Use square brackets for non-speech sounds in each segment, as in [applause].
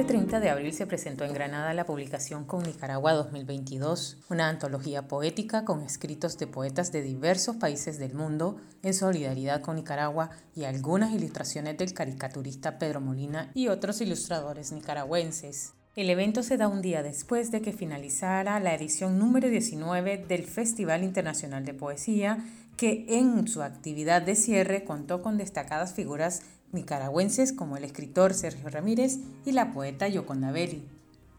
Este 30 de abril se presentó en Granada la publicación Con Nicaragua 2022, una antología poética con escritos de poetas de diversos países del mundo en solidaridad con Nicaragua y algunas ilustraciones del caricaturista Pedro Molina y otros ilustradores nicaragüenses. El evento se da un día después de que finalizara la edición número 19 del Festival Internacional de Poesía, que en su actividad de cierre contó con destacadas figuras nicaragüenses como el escritor Sergio Ramírez y la poeta Yoconda Belli.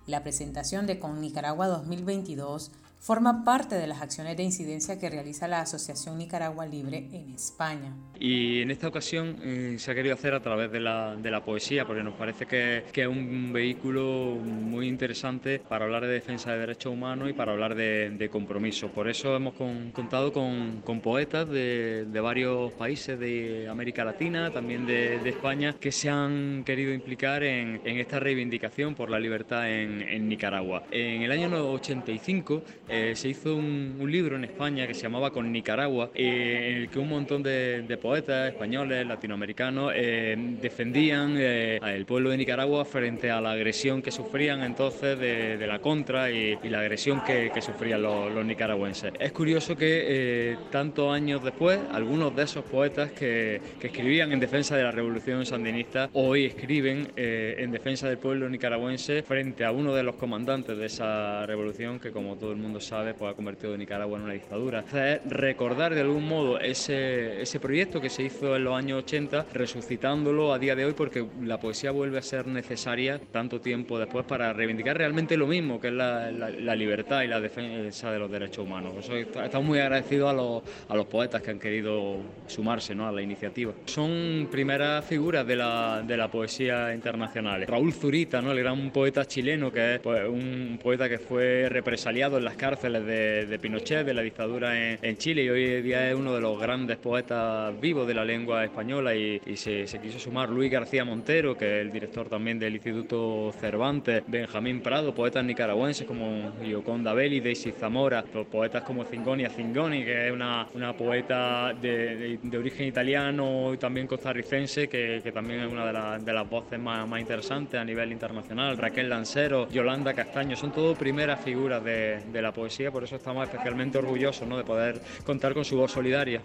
La presentación de Con Nicaragua 2022 forma parte de las acciones de incidencia que realiza la Asociación Nicaragua Libre en España. Y en esta ocasión eh, se ha querido hacer a través de la, de la poesía, porque nos parece que, que, es un vehículo muy interesante para hablar de defensa de derechos humanos y para hablar de, compromiso. Por eso hemos contado con, con poetas de, de, varios países de América Latina, también de, España, que se han querido implicar en, en esta reivindicación por la libertad en, en Nicaragua. En el año 85 eh, se hizo un, libro en España que se llamaba Con Nicaragua, eh, en el que un montón de, poetas españoles, latinoamericanos, eh, defendían al pueblo de Nicaragua frente a la agresión que sufrían entonces de, la contra y, la agresión que, sufrían los, nicaragüenses. Es curioso que tantos años después, algunos de esos poetas que, que, escribían en defensa de la revolución sandinista, hoy escriben en defensa del pueblo nicaragüense frente a uno de los comandantes de esa revolución que como todo el mundo sabe, pues ha convertido Nicaragua en una dictadura. Recordar de algún modo ese, ese proyecto que se hizo en los años 80, resucitándolo a día de hoy, porque la poesía vuelve a ser necesaria tanto tiempo después para reivindicar realmente lo mismo, que es la, la, libertad y la defensa de los derechos humanos. Eso, estamos muy agradecidos a los, a los poetas que han querido sumarse ¿no? a la iniciativa. Son primeras figuras de la, de la poesía internacional. Raúl Zurita, ¿no? el gran poeta chileno, que es pues, un poeta que fue represaliado en las cárceles de, Pinochet, de la dictadura en, Chile y hoy día es uno de los grandes poetas vivos de la lengua española y, se, quiso sumar Luis García Montero, que es el director también del Instituto Cervantes, Benjamín Prado, poetas nicaragüenses como Yoconda Belli, Daisy Zamora, poetas como Zingoni Zingoni, que es una, una poeta de, origen italiano y también costarricense, que, también es una de, de las voces más, más, interesantes a nivel internacional, Raquel Lancero, Yolanda Castaño, son todo primeras figuras de, de la poesía por eso estamos especialmente orgullosos ¿no? de poder contar con su voz solidaria.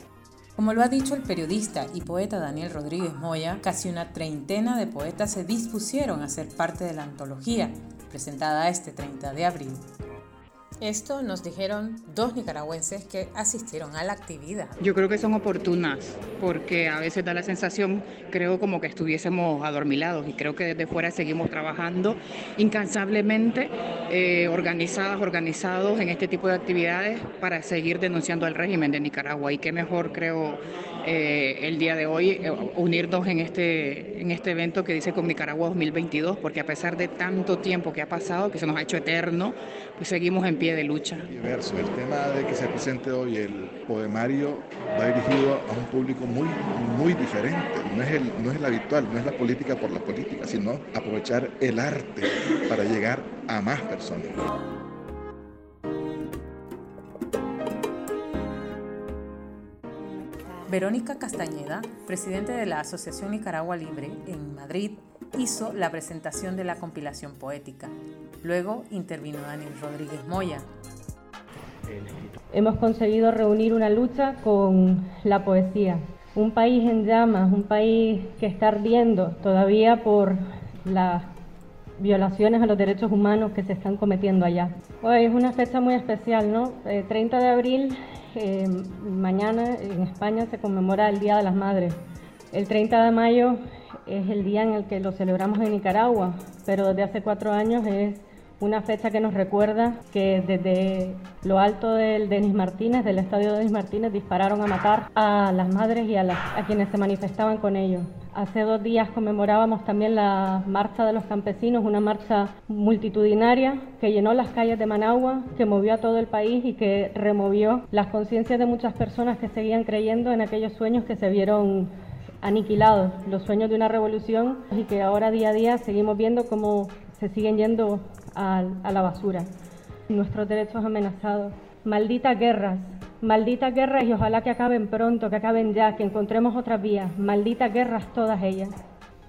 Como lo ha dicho el periodista y poeta Daniel Rodríguez Moya, casi una treintena de poetas se dispusieron a ser parte de la antología, presentada este 30 de abril. Esto nos dijeron dos nicaragüenses que asistieron a la actividad. Yo creo que son oportunas porque a veces da la sensación, creo como que estuviésemos adormilados y creo que desde fuera seguimos trabajando incansablemente, eh, organizadas, organizados en este tipo de actividades para seguir denunciando el régimen de Nicaragua. Y qué mejor, creo, eh, el día de hoy eh, unirnos en este, en este evento que dice con Nicaragua 2022, porque a pesar de tanto tiempo que ha pasado, que se nos ha hecho eterno, pues seguimos en pie de lucha. El tema de que se presente hoy el poemario va dirigido a un público muy, muy diferente. No es, el, no es el habitual, no es la política por la política, sino aprovechar el arte para llegar a más personas. Verónica Castañeda, presidente de la Asociación Nicaragua Libre en Madrid, hizo la presentación de la compilación poética. Luego intervino Daniel Rodríguez Moya. Hemos conseguido reunir una lucha con la poesía. Un país en llamas, un país que está ardiendo todavía por las violaciones a los derechos humanos que se están cometiendo allá. Hoy es una fecha muy especial, ¿no? 30 eh, de abril eh, mañana en España se conmemora el Día de las Madres. El 30 de mayo es el día en el que lo celebramos en Nicaragua, pero desde hace cuatro años es una fecha que nos recuerda que desde lo alto del Denis Martínez, del estadio Denis Martínez, dispararon a matar a las madres y a, a quienes se manifestaban con ellos. Hace dos días conmemorábamos también la Marcha de los Campesinos, una marcha multitudinaria que llenó las calles de Managua, que movió a todo el país y que removió las conciencias de muchas personas que seguían creyendo en aquellos sueños que se vieron aniquilados, los sueños de una revolución y que ahora día a día seguimos viendo cómo se siguen yendo a, la basura. Nuestros derechos amenazados. Malditas guerras, malditas guerras y ojalá que acaben pronto, que acaben ya, que encontremos otras vías. Malditas guerras todas ellas.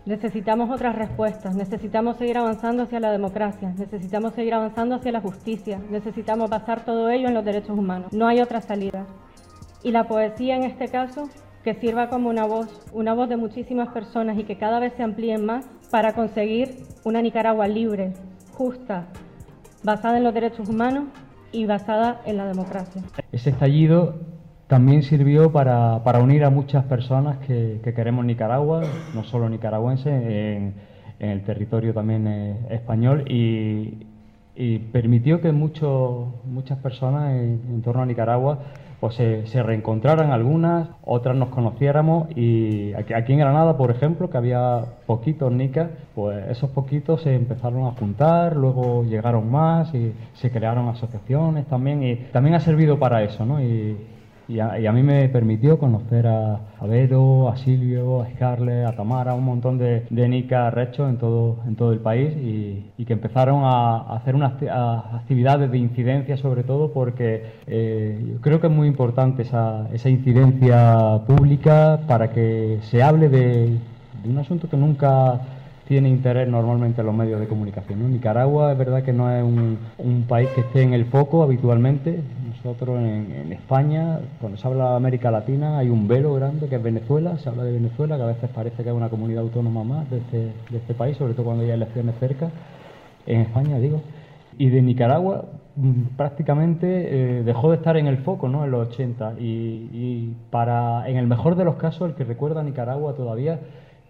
Necesitamos otras respuestas, necesitamos seguir avanzando hacia la democracia, necesitamos seguir avanzando hacia la justicia, necesitamos basar todo ello en los derechos humanos. No hay otra salida. Y la poesía en este caso, que sirva como una voz, una voz de muchísimas personas y que cada vez se amplíen más para conseguir una Nicaragua libre, justa, basada en los derechos humanos y basada en la democracia. Ese estallido también sirvió para, para unir a muchas personas que, que, queremos Nicaragua, no solo nicaragüenses, en, el territorio también eh, español y, permitió que muchas personas en, torno a Nicaragua pues se, se, reencontraran algunas, otras nos conociéramos y aquí, en Granada, por ejemplo, que había poquitos nicas, pues esos poquitos se empezaron a juntar, luego llegaron más y se crearon asociaciones también y también ha servido para eso, ¿no? Y, y a, mí me permitió conocer a, a Vero, a Silvio, a Scarlett, a Tamara, un montón de, de nicas rechos en todo, en todo el país y, que empezaron a, hacer unas actividades de incidencia sobre todo porque eh, yo creo que es muy importante esa, esa incidencia pública para que se hable de un asunto que nunca tiene interés normalmente en los medios de comunicación. Nicaragua es verdad que no es un, país que esté en el foco habitualmente. Nosotros en, España, cuando se habla de América Latina, hay un velo grande que es Venezuela, se habla de Venezuela, que a veces parece que es una comunidad autónoma más de este, de este país, sobre todo cuando hay elecciones cerca, en España digo. Y de Nicaragua prácticamente eh, dejó de estar en el foco ¿no? en los 80 y, y para, en el mejor de los casos, el que recuerda a Nicaragua todavía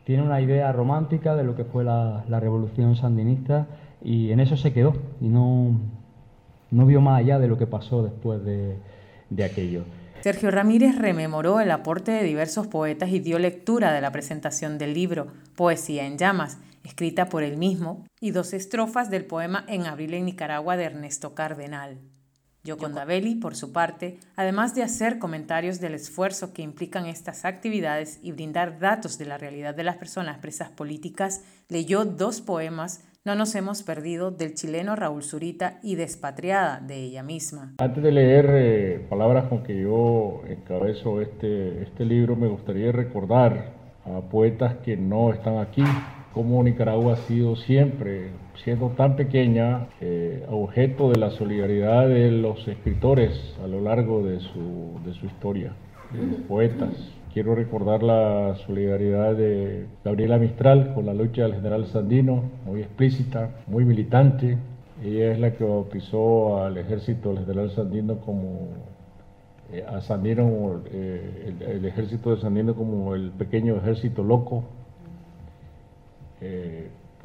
tiene una idea romántica de lo que fue la, revolución sandinista y en eso se quedó y no, no vio más allá de lo que pasó después de, de aquello. Sergio Ramírez rememoró el aporte de diversos poetas y dio lectura de la presentación del libro Poesía en llamas, escrita por él mismo, y dos estrofas del poema En abril en Nicaragua de Ernesto Cardenal. Yoconda Belli, por su parte, además de hacer comentarios del esfuerzo que implican estas actividades y brindar datos de la realidad de las personas presas políticas, leyó dos poemas No nos hemos perdido del chileno Raúl Zurita y Despatriada de ella misma. Antes de leer eh, palabras con que yo encabezo este, este libro, me gustaría recordar a poetas que no están aquí, como Nicaragua ha sido siempre, siendo tan pequeña, eh, objeto de la solidaridad de los escritores a lo largo de su, de su historia, de poetas. Quiero recordar la solidaridad de Gabriela Mistral con la lucha del general Sandino, muy explícita, muy militante. Ella es la que bautizó al ejército del general Sandino como eh, a eh, el, el, ejército de Sandino como el pequeño ejército loco.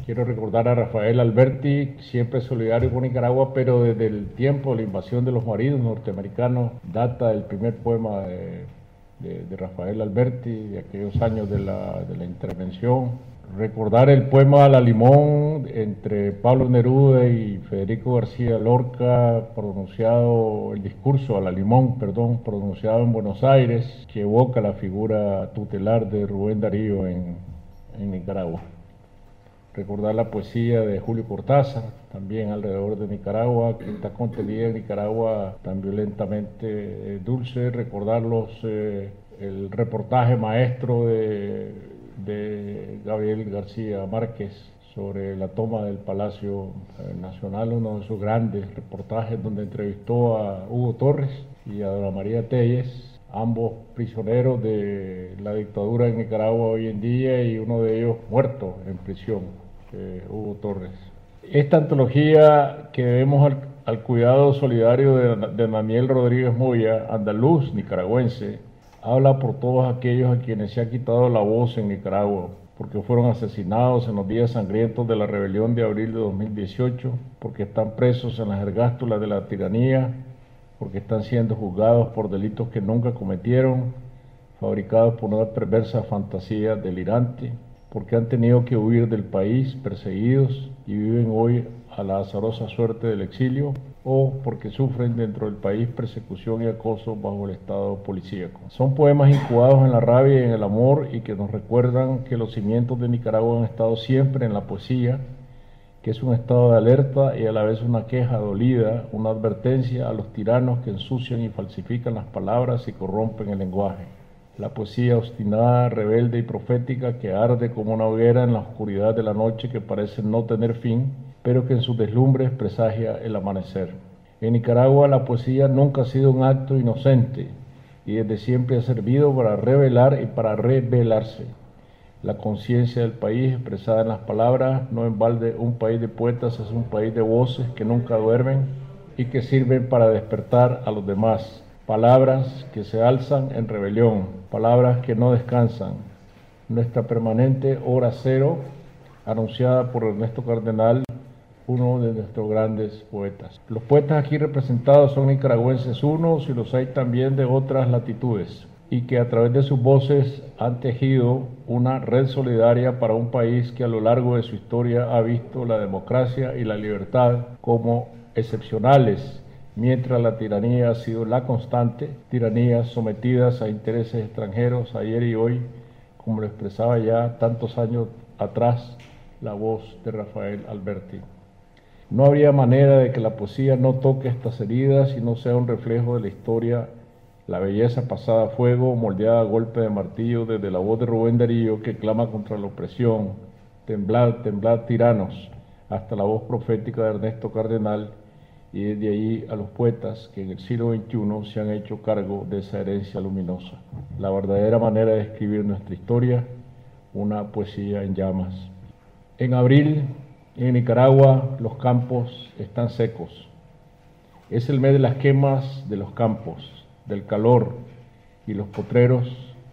Quiero recordar a Rafael Alberti, siempre solidario con Nicaragua, pero desde el tiempo de la invasión de los maridos norteamericanos data el primer poema de, Rafael Alberti, de aquellos años de la, de la intervención recordar el poema La Limón entre Pablo Neruda y Federico García Lorca, pronunciado, el discurso a La Limón, perdón, pronunciado en Buenos Aires, que evoca la figura tutelar de Rubén Darío en, en Nicaragua. Recordar la poesía de Julio Cortázar, también alrededor de Nicaragua, que está contenida en Nicaragua tan violentamente eh, dulce. Recordar los, eh, el reportaje maestro de Gabriel García Márquez sobre la toma del Palacio Nacional, uno de sus grandes reportajes donde entrevistó a Hugo Torres y a Dora María Telles, ambos prisioneros de la dictadura en Nicaragua hoy en día y uno de ellos muerto en prisión, Hugo Torres. Esta antología que debemos al, al cuidado solidario de, de Daniel Rodríguez Moya, andaluz nicaragüense, habla por todos aquellos a quienes se ha quitado la voz en Nicaragua, porque fueron asesinados en los días sangrientos de la rebelión de abril de 2018, porque están presos en las ergástulas de la tiranía, porque están siendo juzgados por delitos que nunca cometieron, fabricados por una perversa fantasía delirante, porque han tenido que huir del país perseguidos y viven hoy a la azarosa suerte del exilio o porque sufren dentro del país persecución y acoso bajo el estado policíaco. Son poemas incubados en la rabia y en el amor y que nos recuerdan que los cimientos de Nicaragua han estado siempre en la poesía, que es un estado de alerta y a la vez una queja dolida, una advertencia a los tiranos que ensucian y falsifican las palabras y corrompen el lenguaje. La poesía obstinada, rebelde y profética que arde como una hoguera en la oscuridad de la noche que parece no tener fin, pero que en sus deslumbres presagia el amanecer. En Nicaragua la poesía nunca ha sido un acto inocente y desde siempre ha servido para revelar y para revelarse. La conciencia del país expresada en las palabras, no en balde un país de poetas es un país de voces que nunca duermen y que sirven para despertar a los demás. Palabras que se alzan en rebelión, palabras que no descansan. Nuestra permanente hora cero, anunciada por Ernesto Cardenal, uno de nuestros grandes poetas. Los poetas aquí representados son nicaragüenses unos y los hay también de otras latitudes y que a través de sus voces han tejido una red solidaria para un país que a lo largo de su historia ha visto la democracia y la libertad como excepcionales, mientras la tiranía ha sido la constante, tiranías sometidas a intereses extranjeros ayer y hoy, como lo expresaba ya tantos años atrás la voz de Rafael Alberti. No habría manera de que la poesía no toque estas heridas y no sea un reflejo de la historia, la belleza pasada a fuego, moldeada a golpe de martillo desde la voz de Rubén Darío que clama contra la opresión, temblad, temblad tiranos, hasta la voz profética de Ernesto Cardenal y desde ahí a los poetas que en el siglo XXI se han hecho cargo de esa herencia luminosa. La verdadera manera de escribir nuestra historia, una poesía en llamas. En abril en Nicaragua los campos están secos. Es el mes de las quemas de los campos, del calor y los potreros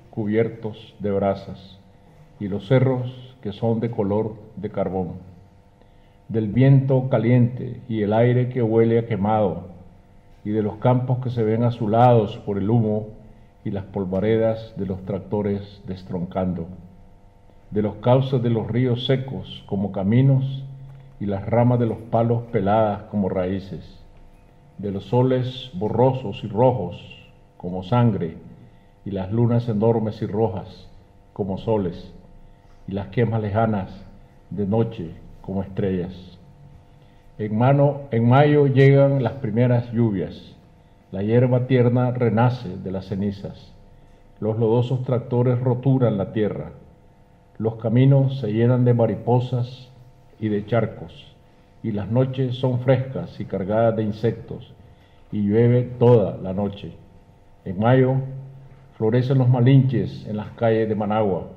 cubiertos de brasas y los cerros que son de color de carbón, del viento caliente y el aire que huele a quemado y de los campos que se ven azulados por el humo y las polvaredas de los tractores destroncando, de los cauces de los ríos secos como caminos y las ramas de los palos peladas como raíces, de los soles borrosos y rojos como sangre, y las lunas enormes y rojas como soles, y las quemas lejanas de noche como estrellas. En, mano, en mayo llegan las primeras lluvias, la hierba tierna renace de las cenizas, los lodosos tractores roturan la tierra, los caminos se llenan de mariposas y de charcos, y las noches son frescas y cargadas de insectos, y llueve toda la noche. En mayo florecen los malinches en las calles de Managua,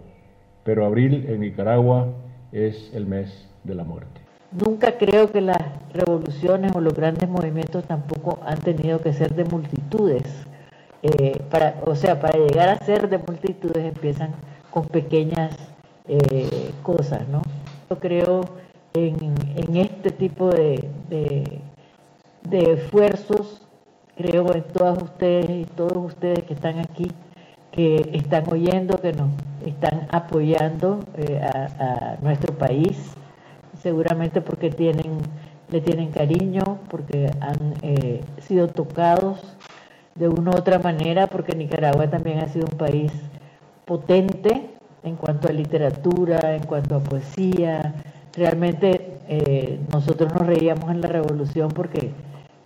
pero abril en Nicaragua es el mes de la muerte. Nunca creo que las revoluciones o los grandes movimientos tampoco han tenido que ser de multitudes. Eh, para, o sea, para llegar a ser de multitudes empiezan con pequeñas eh, cosas, ¿no? Yo creo en, este tipo de, de, esfuerzos. Creo en todas ustedes y todos ustedes que están aquí, que están oyendo, que nos están apoyando eh, a, nuestro país, seguramente porque tienen, le tienen cariño, porque han eh, sido tocados de una u otra manera, porque Nicaragua también ha sido un país potente en cuanto a literatura, en cuanto a poesía, Realmente eh, nosotros nos reíamos en la revolución porque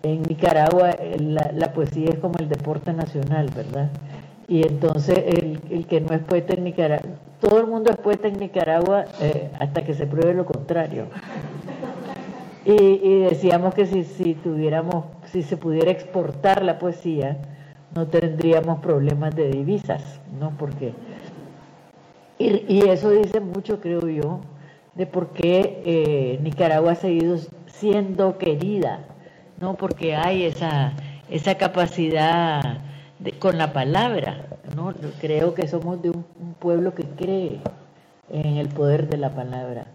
en Nicaragua eh, la, poesía es como el deporte nacional, ¿verdad? Y entonces el, que no es poeta en Nicaragua, todo el mundo es poeta en Nicaragua eh, hasta que se pruebe lo contrario. Y, decíamos que si, si tuviéramos, si se pudiera exportar la poesía, no tendríamos problemas de divisas, ¿no? Porque, y eso dice mucho, creo yo, de por qué eh, Nicaragua ha seguido siendo querida, ¿no? Porque hay esa, esa capacidad con la palabra, ¿no? Creo que somos de un, pueblo que cree en el poder de la palabra.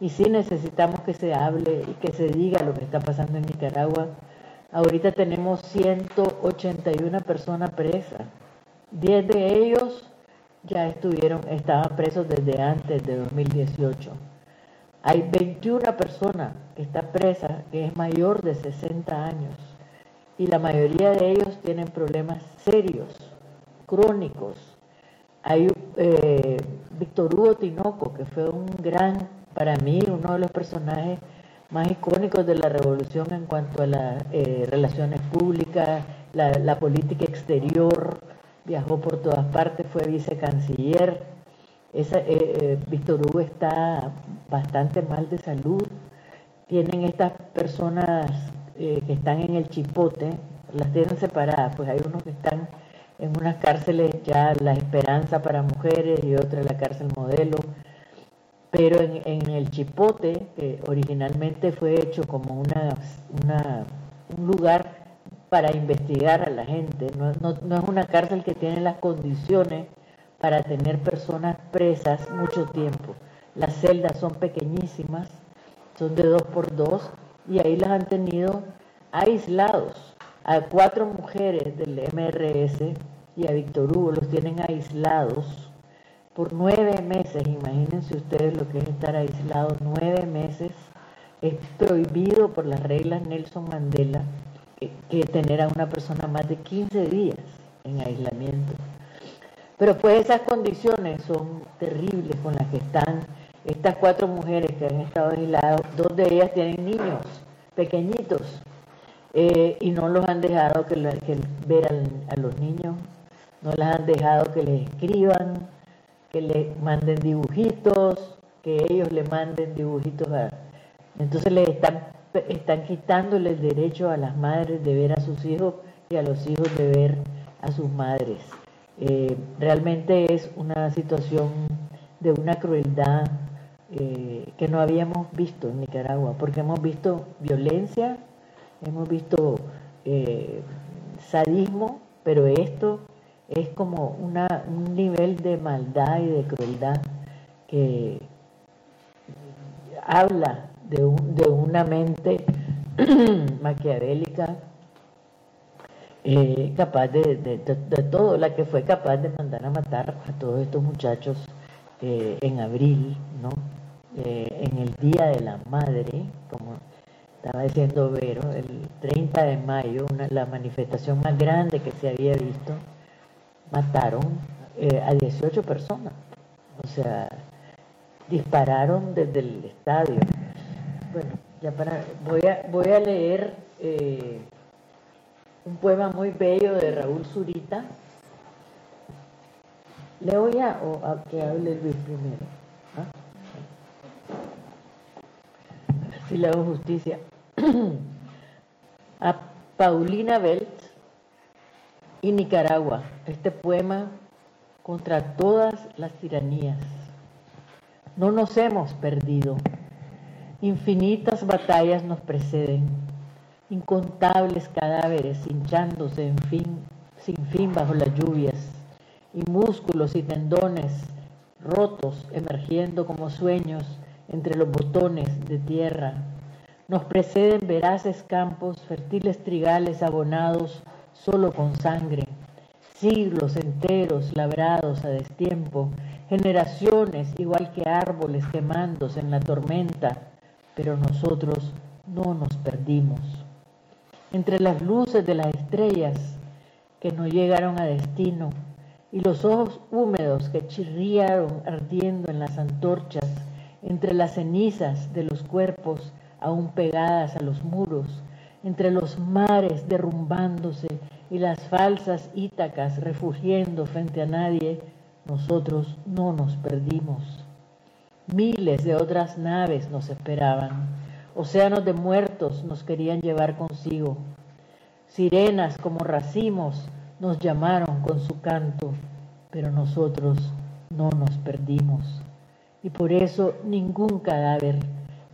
Y sí necesitamos que se hable y que se diga lo que está pasando en Nicaragua. Ahorita tenemos 181 personas presas. 10 de ellos ya estuvieron, estaban presos desde antes de 2018. Hay 21 personas que está presa que es mayor de 60 años y la mayoría de ellos tienen problemas serios, crónicos. Hay eh, Víctor Hugo Tinoco, que fue un gran, para mí, uno de los personajes más icónicos de la revolución en cuanto a las eh, relaciones públicas, la política exterior, viajó por todas partes, fue vicecanciller. Esa, eh, eh, Víctor Hugo está bastante mal de salud. Tienen estas personas eh, que están en el chipote, las tienen separadas, pues hay unos que están en unas cárceles ya La Esperanza para mujeres y otra la cárcel modelo, pero en, el chipote, que originalmente fue hecho como una, un lugar para investigar a la gente, no, no es una cárcel que tiene las condiciones para tener personas presas mucho tiempo. Las celdas son pequeñísimas, son de dos por dos, y ahí las han tenido aislados. A cuatro mujeres del MRS y a Víctor Hugo los tienen aislados por nueve meses. Imagínense ustedes lo que es estar aislado nueve meses. Es prohibido por las reglas Nelson Mandela que, tener a una persona más de 15 días en aislamiento. Pero pues esas condiciones son terribles con las que están estas cuatro mujeres que han estado aisladas. Dos de ellas tienen niños pequeñitos eh, y no los han dejado que, ver a los niños, no les han dejado que les escriban, que les manden dibujitos, que ellos le manden dibujitos a... Entonces les están, están quitándole el derecho a las madres de ver a sus hijos y a los hijos de ver a sus madres. Eh, realmente es una situación de una crueldad eh, que no habíamos visto en Nicaragua, porque hemos visto violencia, hemos visto eh, sadismo, pero esto es como una, un nivel de maldad y de crueldad que habla de, de una mente [clears throat] maquiavélica eh, capaz de, de, todo, la que fue capaz de mandar a matar a todos estos muchachos en abril, ¿no? En el Día de la Madre, como estaba diciendo Vero, el 30 de mayo, la manifestación más grande que se había visto, mataron eh, a 18 personas. O sea, dispararon desde el estadio. Bueno, ya para, voy a, voy a leer eh, un poema muy bello de Raúl Zurita. ¿Leo ya o a que hable Luis primero? Si le justicia. [clears throat] a Paulina Belt y Nicaragua, este poema contra todas las tiranías. No nos hemos perdido. Infinitas batallas nos preceden, incontables cadáveres hinchándose en fin, sin fin bajo las lluvias, y músculos y tendones rotos emergiendo como sueños entre los botones de tierra nos preceden veraces campos, fértiles trigales abonados solo con sangre, siglos enteros labrados a destiempo, generaciones igual que árboles quemándose en la tormenta, pero nosotros no nos perdimos. Entre las luces de las estrellas que no llegaron a destino y los ojos húmedos que chirriaron ardiendo en las antorchas, entre las cenizas de los cuerpos aún pegadas a los muros, entre los mares derrumbándose y las falsas Ítacas refugiendo frente a nadie, nosotros no nos perdimos. Miles de otras naves nos esperaban, océanos de muertos nos querían llevar consigo, sirenas como racimos nos llamaron con su canto, pero nosotros no nos perdimos. Y por eso ningún cadáver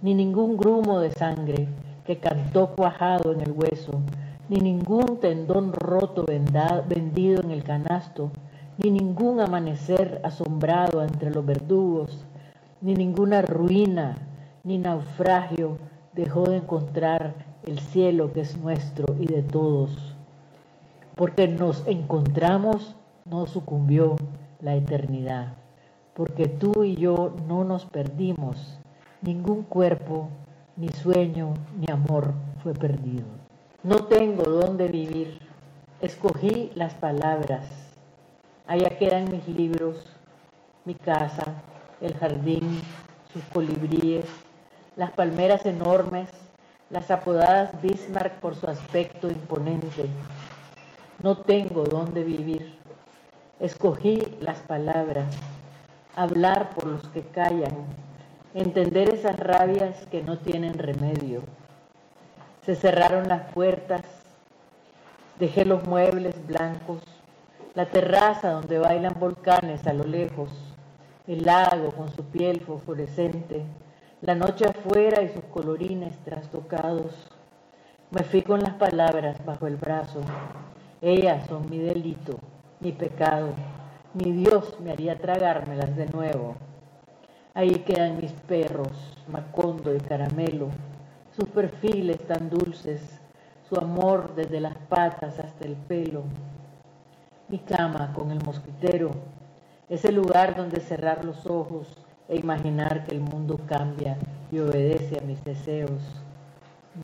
ni ningún grumo de sangre que cantó cuajado en el hueso, ni ningún tendón roto vendido en el canasto, ni ningún amanecer asombrado entre los verdugos, ni ninguna ruina, ni naufragio dejó de encontrar el cielo que es nuestro y de todos. Porque nos encontramos, no sucumbió la eternidad. Porque tú y yo no nos perdimos, Ningún cuerpo, ni sueño, ni amor fue perdido. No tengo dónde vivir. Escogí las palabras. Allá quedan mis libros, mi casa, el jardín, sus colibríes, las palmeras enormes, las apodadas Bismarck por su aspecto imponente. No tengo dónde vivir. Escogí las palabras, hablar por los que callan, entender esas rabias que no tienen remedio. Se cerraron las puertas, dejé los muebles blancos, la terraza donde bailan volcanes a lo lejos, el lago con su piel fosforescente, la noche afuera y sus colorines trastocados. Me fui con las palabras bajo el brazo. Ellas son mi delito, mi pecado. Mi Dios me haría tragármelas de nuevo. Ahí quedan mis perros, Macondo y Caramelo, sus perfiles tan dulces, su amor desde las patas hasta el pelo. Mi cama con el mosquitero, ese lugar donde cerrar los ojos e imaginar que el mundo cambia y obedece a mis deseos.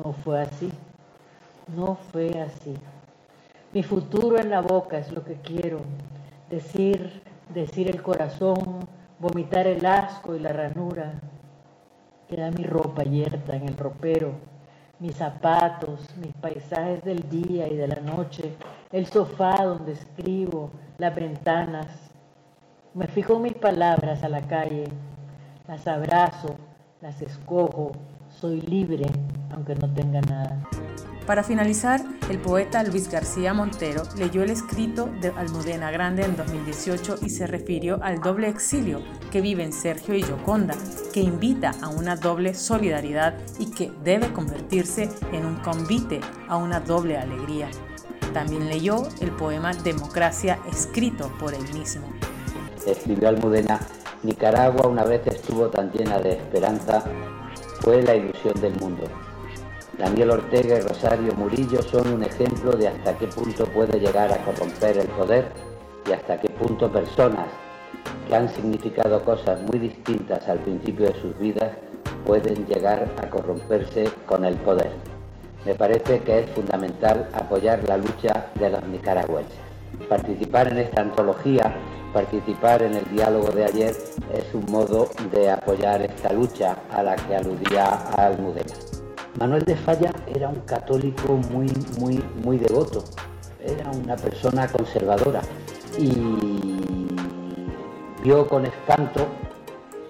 No fue así, no fue así. Mi futuro en la boca es lo que quiero, decir, decir el corazón, vomitar el asco y la ranura. Queda mi ropa yerta en el ropero, mis zapatos, mis paisajes del día y de la noche, el sofá donde escribo, las ventanas. Me fijo mis palabras a la calle, las abrazo, las escojo, soy libre aunque no tenga nada. Para finalizar, el poeta Luis García Montero leyó el escrito de Almudena Grande en 2018 y se refirió al doble exilio que viven Sergio y Yoconda, que invita a una doble solidaridad y que debe convertirse en un convite a una doble alegría. También leyó el poema Democracia escrito por él mismo. Escribió Almudena, Nicaragua una vez estuvo tan llena de esperanza, fue la ilusión del mundo Daniel Ortega y Rosario Murillo son un ejemplo de hasta qué punto puede llegar a corromper el poder y hasta qué punto personas que han significado cosas muy distintas al principio de sus vidas pueden llegar a corromperse con el poder. Me parece que es fundamental apoyar la lucha de los nicaragüenses. Participar en esta antología, participar en el diálogo de ayer es un modo de apoyar esta lucha a la que aludía Almudena. Manuel de Falla era un católico muy, muy, muy devoto, era una persona conservadora y vio con espanto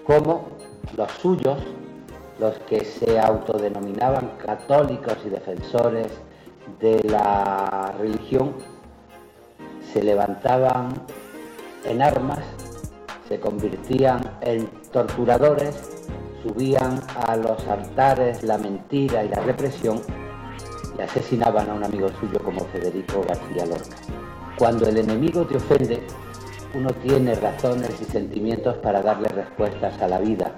cómo los suyos, los que se autodenominaban católicos y defensores de la religión, se levantaban en armas, se convertían en torturadores subían a los altares la mentira y la represión y asesinaban a un amigo suyo como Federico García Lorca. Cuando el enemigo te ofende, uno tiene razones y sentimientos para darle respuestas a la vida.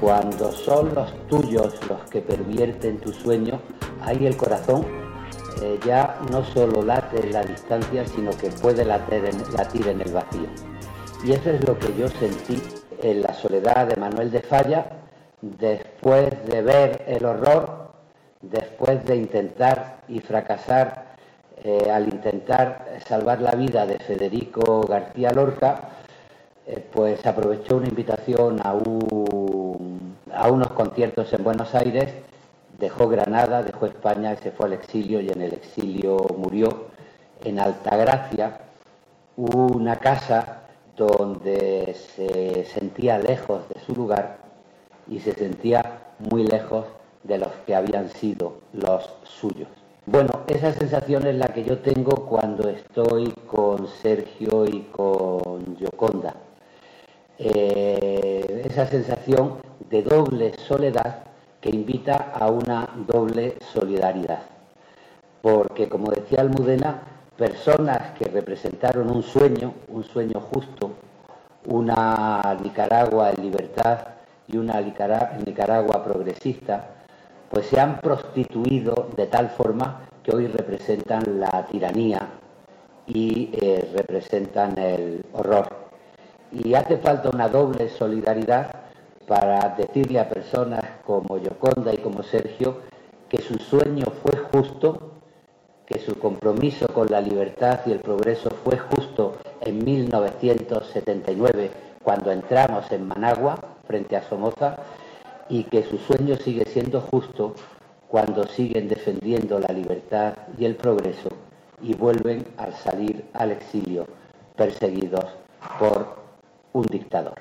Cuando son los tuyos los que pervierten tu sueño, ahí el corazón eh, ya no solo late en la distancia, sino que puede latir en, latir en el vacío. Y eso es lo que yo sentí en la soledad de Manuel de Falla después de ver el horror, después de intentar y fracasar eh, al intentar salvar la vida de Federico García Lorca, eh, pues aprovechó una invitación a, a unos conciertos en Buenos Aires, dejó Granada, dejó España y se fue al exilio y en el exilio murió en Altagracia, una casa donde se sentía lejos de su lugar y se sentía muy lejos de los que habían sido los suyos. Bueno, esa sensación es la que yo tengo cuando estoy con Sergio y con Yoconda. Eh, esa sensación de doble soledad que invita a una doble solidaridad. Porque, como decía Almudena, personas que representaron un sueño, un sueño justo, una Nicaragua en libertad, y una Nicaragua progresista, pues se han prostituido de tal forma que hoy representan la tiranía y eh, representan el horror. Y hace falta una doble solidaridad para decirle a personas como Yoconda y como Sergio que su sueño fue justo, que su compromiso con la libertad y el progreso fue justo en 1979, cuando entramos en Managua, frente a Somoza y que su sueño sigue siendo justo cuando siguen defendiendo la libertad y el progreso y vuelven al salir al exilio perseguidos por un dictador.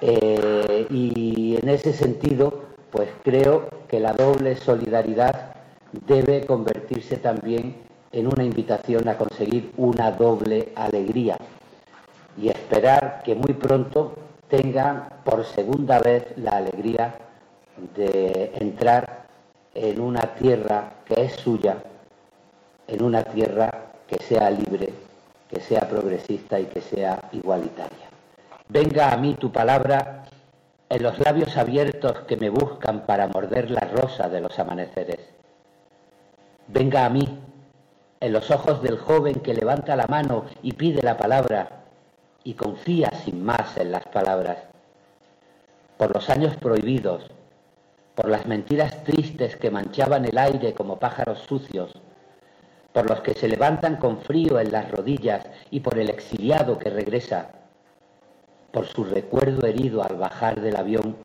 Eh, y en ese sentido, pues creo que la doble solidaridad debe convertirse también en una invitación a conseguir una doble alegría y esperar que muy pronto tengan por segunda vez la alegría de entrar en una tierra que es suya, en una tierra que sea libre, que sea progresista y que sea igualitaria. Venga a mí tu palabra en los labios abiertos que me buscan para morder la rosa de los amaneceres. Venga a mí en los ojos del joven que levanta la mano y pide la palabra y confía sin más en las palabras. Por los años prohibidos, por las mentiras tristes que manchaban el aire como pájaros sucios, por los que se levantan con frío en las rodillas y por el exiliado que regresa, por su recuerdo herido al bajar del avión,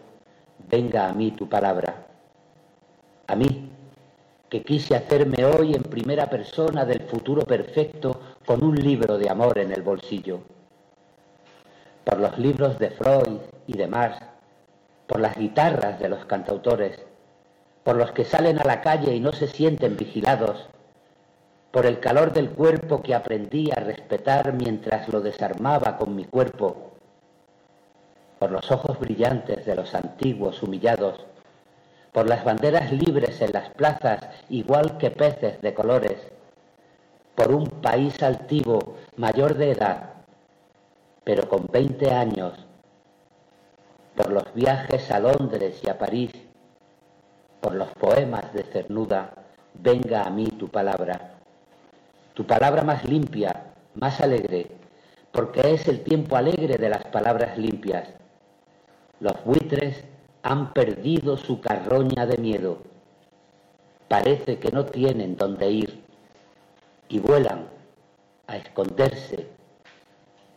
venga a mí tu palabra. A mí, que quise hacerme hoy en primera persona del futuro perfecto con un libro de amor en el bolsillo. Por los libros de Freud y de Marx, por las guitarras de los cantautores, por los que salen a la calle y no se sienten vigilados, por el calor del cuerpo que aprendí a respetar mientras lo desarmaba con mi cuerpo, por los ojos brillantes de los antiguos humillados, por las banderas libres en las plazas igual que peces de colores, por un país altivo, mayor de edad, pero con 20 años, por los viajes a Londres y a París, por los poemas de Cernuda, venga a mí tu palabra, tu palabra más limpia, más alegre, porque es el tiempo alegre de las palabras limpias los buitres han perdido su carroña de miedo. Parece que no tienen dónde ir y vuelan a esconderse,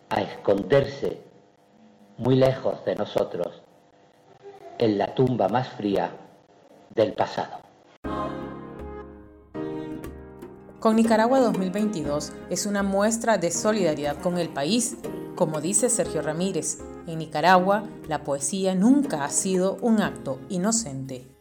a esconderse muy lejos de nosotros, en la tumba más fría del pasado. Con Nicaragua 2022 es una muestra de solidaridad con el país, como dice Sergio Ramírez, en Nicaragua, la poesía nunca ha sido un acto inocente.